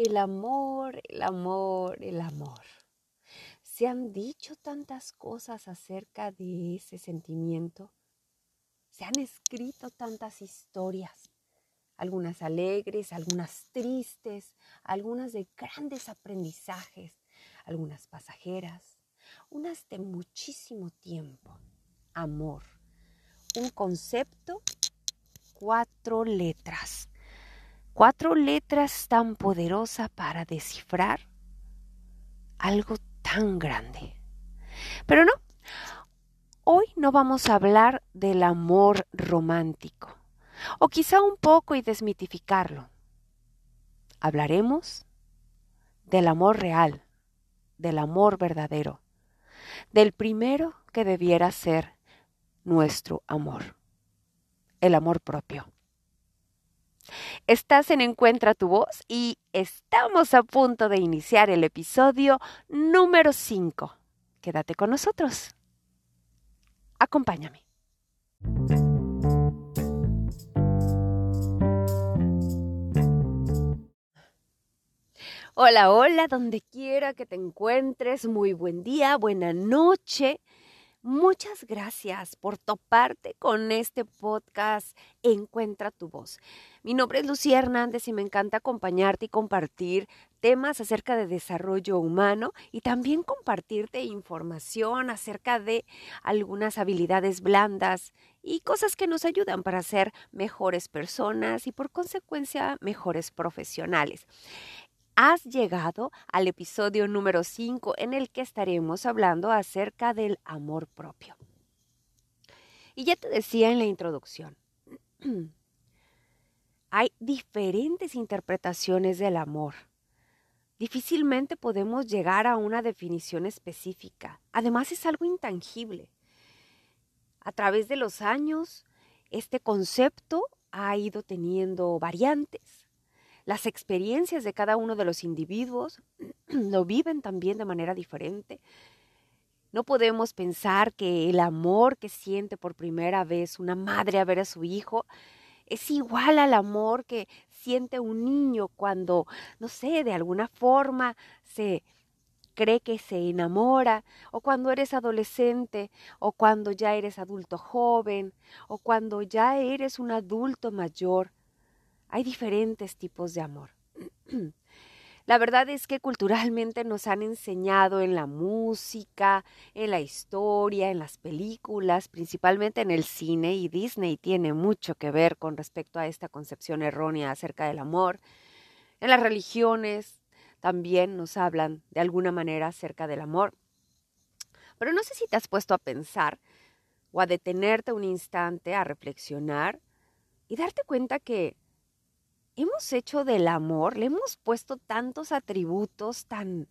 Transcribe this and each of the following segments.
El amor, el amor, el amor. Se han dicho tantas cosas acerca de ese sentimiento. Se han escrito tantas historias, algunas alegres, algunas tristes, algunas de grandes aprendizajes, algunas pasajeras, unas de muchísimo tiempo. Amor, un concepto, cuatro letras cuatro letras tan poderosas para descifrar algo tan grande. Pero no, hoy no vamos a hablar del amor romántico, o quizá un poco y desmitificarlo. Hablaremos del amor real, del amor verdadero, del primero que debiera ser nuestro amor, el amor propio. Estás en Encuentra tu voz y estamos a punto de iniciar el episodio número 5. Quédate con nosotros. Acompáñame. Hola, hola, donde quiera que te encuentres, muy buen día, buena noche. Muchas gracias por toparte con este podcast Encuentra tu voz. Mi nombre es Lucía Hernández y me encanta acompañarte y compartir temas acerca de desarrollo humano y también compartirte información acerca de algunas habilidades blandas y cosas que nos ayudan para ser mejores personas y por consecuencia mejores profesionales has llegado al episodio número 5 en el que estaremos hablando acerca del amor propio. Y ya te decía en la introducción, hay diferentes interpretaciones del amor. Difícilmente podemos llegar a una definición específica. Además es algo intangible. A través de los años, este concepto ha ido teniendo variantes las experiencias de cada uno de los individuos lo viven también de manera diferente. No podemos pensar que el amor que siente por primera vez una madre a ver a su hijo es igual al amor que siente un niño cuando, no sé, de alguna forma se cree que se enamora, o cuando eres adolescente, o cuando ya eres adulto joven, o cuando ya eres un adulto mayor. Hay diferentes tipos de amor. La verdad es que culturalmente nos han enseñado en la música, en la historia, en las películas, principalmente en el cine, y Disney tiene mucho que ver con respecto a esta concepción errónea acerca del amor. En las religiones también nos hablan de alguna manera acerca del amor. Pero no sé si te has puesto a pensar o a detenerte un instante a reflexionar y darte cuenta que hemos hecho del amor, le hemos puesto tantos atributos tan,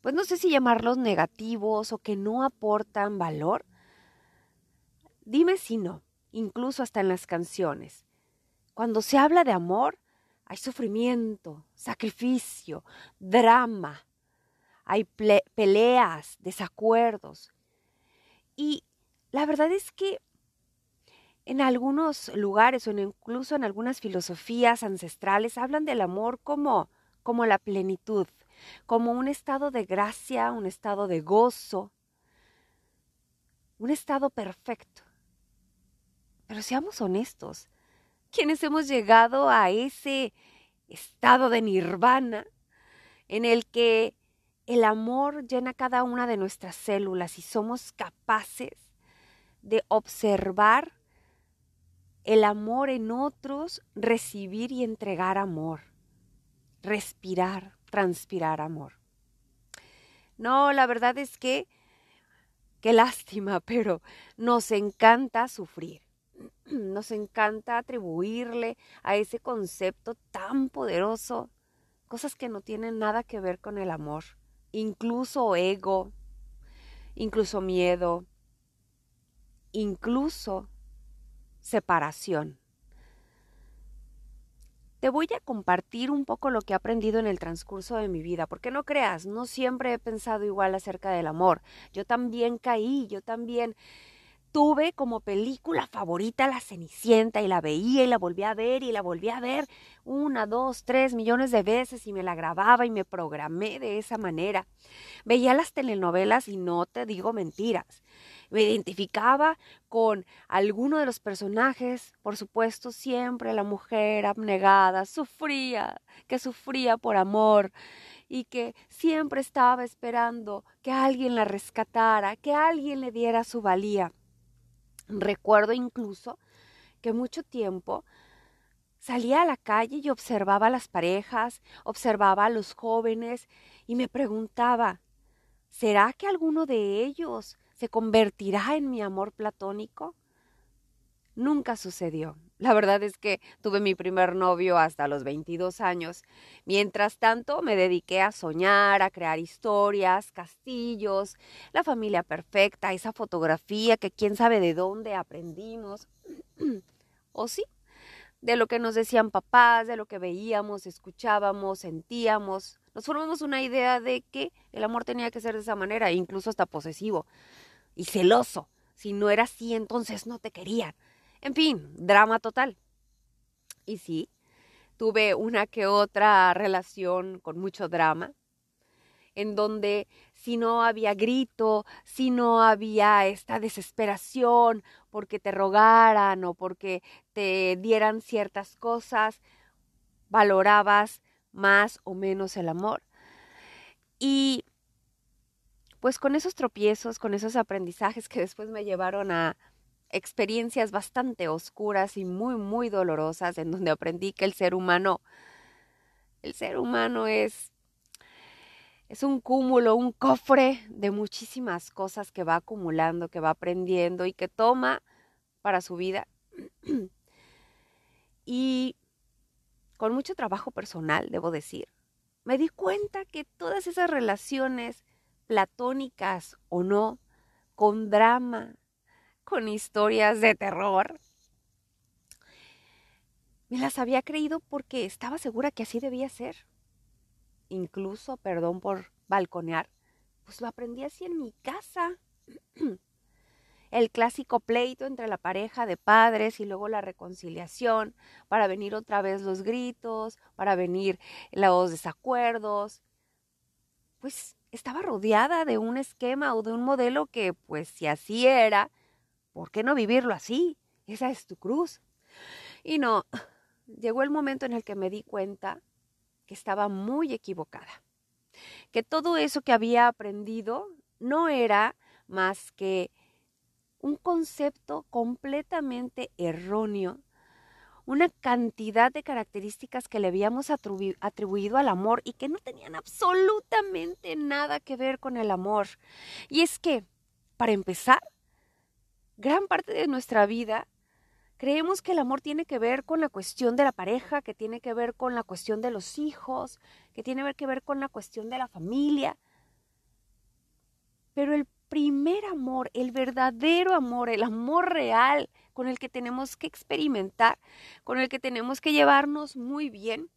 pues no sé si llamarlos negativos o que no aportan valor. Dime si no, incluso hasta en las canciones. Cuando se habla de amor, hay sufrimiento, sacrificio, drama, hay peleas, desacuerdos. Y la verdad es que en algunos lugares o incluso en algunas filosofías ancestrales hablan del amor como, como la plenitud, como un estado de gracia, un estado de gozo, un estado perfecto. Pero seamos honestos, quienes hemos llegado a ese estado de nirvana en el que el amor llena cada una de nuestras células y somos capaces de observar el amor en otros, recibir y entregar amor, respirar, transpirar amor. No, la verdad es que, qué lástima, pero nos encanta sufrir. Nos encanta atribuirle a ese concepto tan poderoso cosas que no tienen nada que ver con el amor, incluso ego, incluso miedo, incluso separación. Te voy a compartir un poco lo que he aprendido en el transcurso de mi vida, porque no creas, no siempre he pensado igual acerca del amor. Yo también caí, yo también Tuve como película favorita La Cenicienta y la veía y la volvía a ver y la volvía a ver una, dos, tres millones de veces y me la grababa y me programé de esa manera. Veía las telenovelas y no te digo mentiras. Me identificaba con alguno de los personajes, por supuesto siempre la mujer abnegada, sufría, que sufría por amor y que siempre estaba esperando que alguien la rescatara, que alguien le diera su valía. Recuerdo incluso que mucho tiempo salía a la calle y observaba a las parejas, observaba a los jóvenes y me preguntaba, ¿será que alguno de ellos se convertirá en mi amor platónico? Nunca sucedió. La verdad es que tuve mi primer novio hasta los 22 años. Mientras tanto, me dediqué a soñar, a crear historias, castillos, la familia perfecta, esa fotografía que quién sabe de dónde aprendimos. ¿O sí? De lo que nos decían papás, de lo que veíamos, escuchábamos, sentíamos. Nos formamos una idea de que el amor tenía que ser de esa manera, incluso hasta posesivo y celoso. Si no era así, entonces no te querían. En fin, drama total. Y sí, tuve una que otra relación con mucho drama, en donde si no había grito, si no había esta desesperación porque te rogaran o porque te dieran ciertas cosas, valorabas más o menos el amor. Y pues con esos tropiezos, con esos aprendizajes que después me llevaron a experiencias bastante oscuras y muy, muy dolorosas en donde aprendí que el ser humano, el ser humano es, es un cúmulo, un cofre de muchísimas cosas que va acumulando, que va aprendiendo y que toma para su vida. y con mucho trabajo personal, debo decir, me di cuenta que todas esas relaciones platónicas o no, con drama, con historias de terror. Me las había creído porque estaba segura que así debía ser. Incluso, perdón por balconear, pues lo aprendí así en mi casa. El clásico pleito entre la pareja de padres y luego la reconciliación, para venir otra vez los gritos, para venir los desacuerdos. Pues estaba rodeada de un esquema o de un modelo que, pues si así era, ¿Por qué no vivirlo así? Esa es tu cruz. Y no, llegó el momento en el que me di cuenta que estaba muy equivocada, que todo eso que había aprendido no era más que un concepto completamente erróneo, una cantidad de características que le habíamos atribuido al amor y que no tenían absolutamente nada que ver con el amor. Y es que, para empezar, gran parte de nuestra vida creemos que el amor tiene que ver con la cuestión de la pareja, que tiene que ver con la cuestión de los hijos, que tiene que ver con la cuestión de la familia. Pero el primer amor, el verdadero amor, el amor real con el que tenemos que experimentar, con el que tenemos que llevarnos muy bien,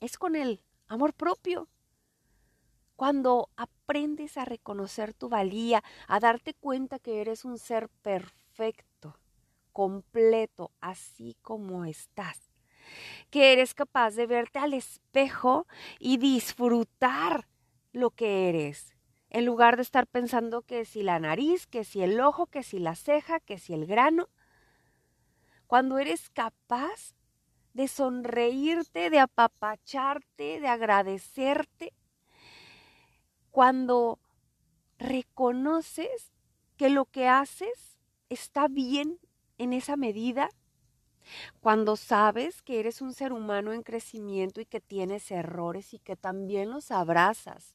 es con el amor propio. Cuando aprendes a reconocer tu valía, a darte cuenta que eres un ser perfecto, completo, así como estás. Que eres capaz de verte al espejo y disfrutar lo que eres. En lugar de estar pensando que si la nariz, que si el ojo, que si la ceja, que si el grano. Cuando eres capaz de sonreírte, de apapacharte, de agradecerte, cuando reconoces que lo que haces está bien en esa medida, cuando sabes que eres un ser humano en crecimiento y que tienes errores y que también los abrazas,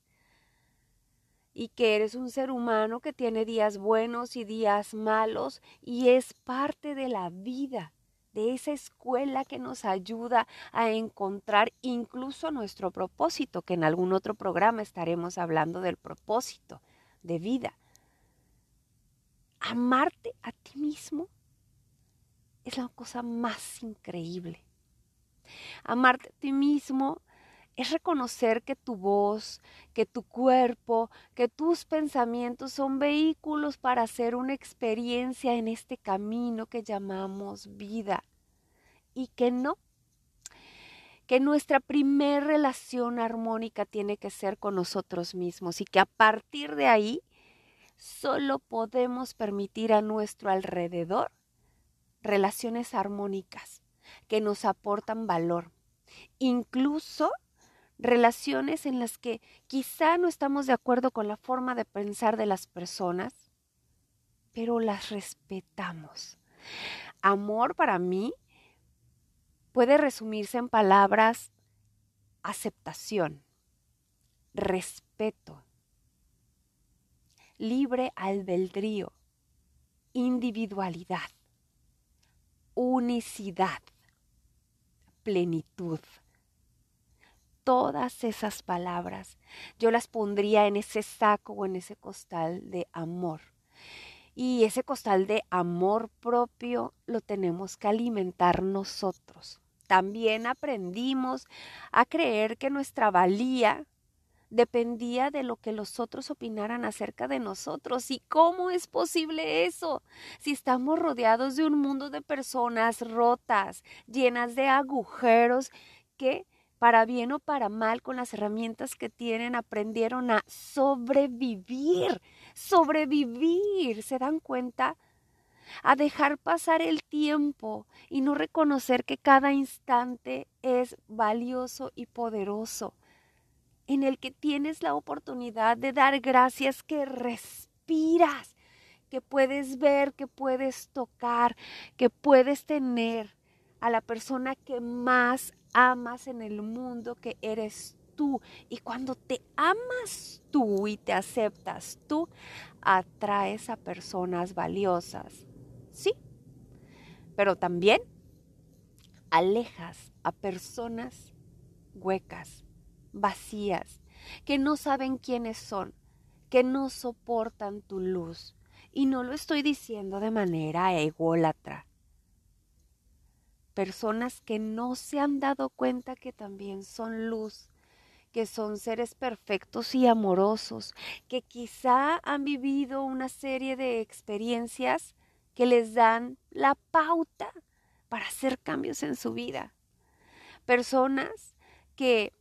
y que eres un ser humano que tiene días buenos y días malos y es parte de la vida de esa escuela que nos ayuda a encontrar incluso nuestro propósito, que en algún otro programa estaremos hablando del propósito de vida. Amarte a ti mismo es la cosa más increíble. Amarte a ti mismo es reconocer que tu voz, que tu cuerpo, que tus pensamientos son vehículos para hacer una experiencia en este camino que llamamos vida y que no, que nuestra primer relación armónica tiene que ser con nosotros mismos y que a partir de ahí solo podemos permitir a nuestro alrededor relaciones armónicas que nos aportan valor, incluso relaciones en las que quizá no estamos de acuerdo con la forma de pensar de las personas, pero las respetamos. Amor para mí puede resumirse en palabras aceptación, respeto, libre albedrío, individualidad, unicidad, plenitud todas esas palabras, yo las pondría en ese saco o en ese costal de amor. Y ese costal de amor propio lo tenemos que alimentar nosotros. También aprendimos a creer que nuestra valía dependía de lo que los otros opinaran acerca de nosotros. ¿Y cómo es posible eso? Si estamos rodeados de un mundo de personas rotas, llenas de agujeros que para bien o para mal, con las herramientas que tienen, aprendieron a sobrevivir, sobrevivir, ¿se dan cuenta? A dejar pasar el tiempo y no reconocer que cada instante es valioso y poderoso, en el que tienes la oportunidad de dar gracias que respiras, que puedes ver, que puedes tocar, que puedes tener a la persona que más amas en el mundo que eres tú. Y cuando te amas tú y te aceptas tú, atraes a personas valiosas. Sí, pero también alejas a personas huecas, vacías, que no saben quiénes son, que no soportan tu luz. Y no lo estoy diciendo de manera ególatra personas que no se han dado cuenta que también son luz, que son seres perfectos y amorosos, que quizá han vivido una serie de experiencias que les dan la pauta para hacer cambios en su vida. Personas que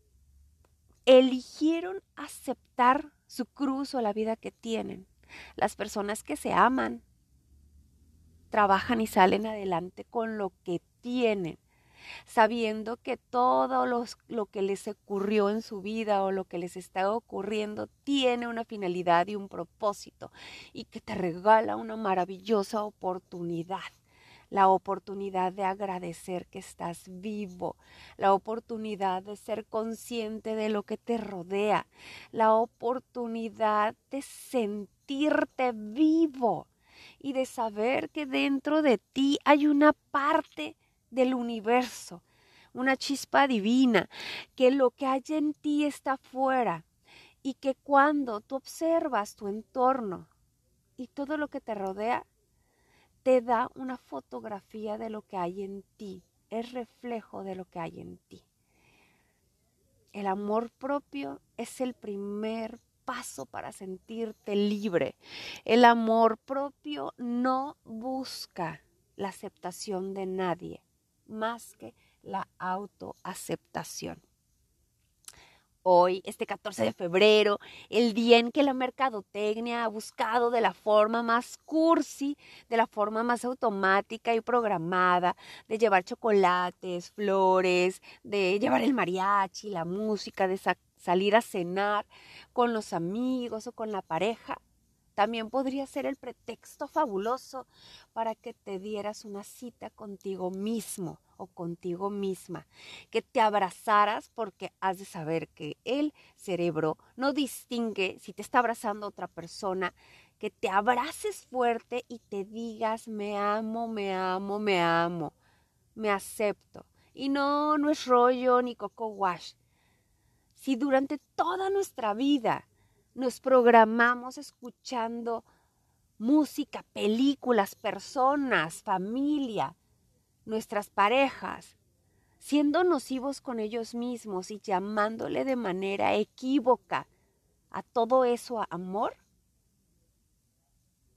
eligieron aceptar su cruz o la vida que tienen. Las personas que se aman, trabajan y salen adelante con lo que tienen, sabiendo que todo lo que les ocurrió en su vida o lo que les está ocurriendo tiene una finalidad y un propósito y que te regala una maravillosa oportunidad la oportunidad de agradecer que estás vivo, la oportunidad de ser consciente de lo que te rodea, la oportunidad de sentirte vivo y de saber que dentro de ti hay una parte del universo, una chispa divina, que lo que hay en ti está fuera y que cuando tú observas tu entorno y todo lo que te rodea, te da una fotografía de lo que hay en ti, es reflejo de lo que hay en ti. El amor propio es el primer paso para sentirte libre. El amor propio no busca la aceptación de nadie más que la autoaceptación. Hoy, este 14 de febrero, el día en que la mercadotecnia ha buscado de la forma más cursi, de la forma más automática y programada, de llevar chocolates, flores, de llevar el mariachi, la música, de salir a cenar con los amigos o con la pareja, también podría ser el pretexto fabuloso para que te dieras una cita contigo mismo o contigo misma, que te abrazaras porque has de saber que el cerebro no distingue si te está abrazando otra persona, que te abraces fuerte y te digas me amo, me amo, me amo, me acepto. Y no, no es rollo ni coco wash. Si durante toda nuestra vida nos programamos escuchando música, películas, personas, familia, nuestras parejas, siendo nocivos con ellos mismos y llamándole de manera equívoca a todo eso amor?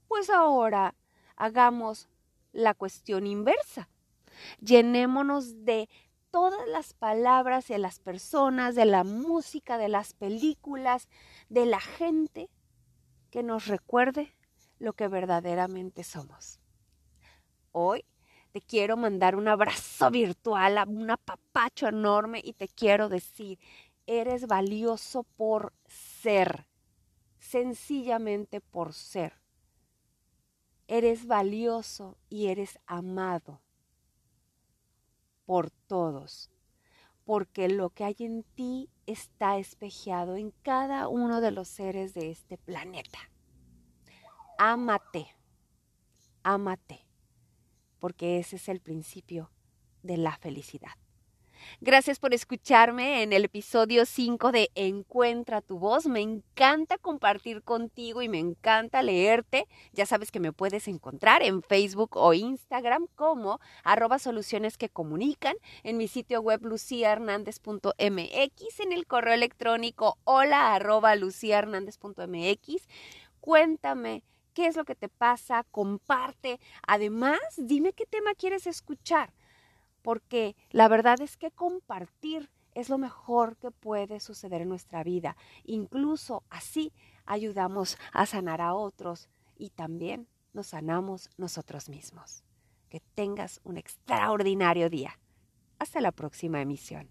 Pues ahora hagamos la cuestión inversa. Llenémonos de todas las palabras de las personas, de la música, de las películas, de la gente que nos recuerde lo que verdaderamente somos. Hoy te quiero mandar un abrazo virtual, un apapacho enorme y te quiero decir, eres valioso por ser, sencillamente por ser. Eres valioso y eres amado por todos, porque lo que hay en ti está espejeado en cada uno de los seres de este planeta. Ámate, ámate, porque ese es el principio de la felicidad. Gracias por escucharme en el episodio 5 de Encuentra tu voz. Me encanta compartir contigo y me encanta leerte. Ya sabes que me puedes encontrar en Facebook o Instagram como arroba soluciones que comunican, en mi sitio web luciahernandez.mx, en el correo electrónico hola arroba. Cuéntame qué es lo que te pasa, comparte. Además, dime qué tema quieres escuchar porque la verdad es que compartir es lo mejor que puede suceder en nuestra vida. Incluso así ayudamos a sanar a otros y también nos sanamos nosotros mismos. Que tengas un extraordinario día. Hasta la próxima emisión.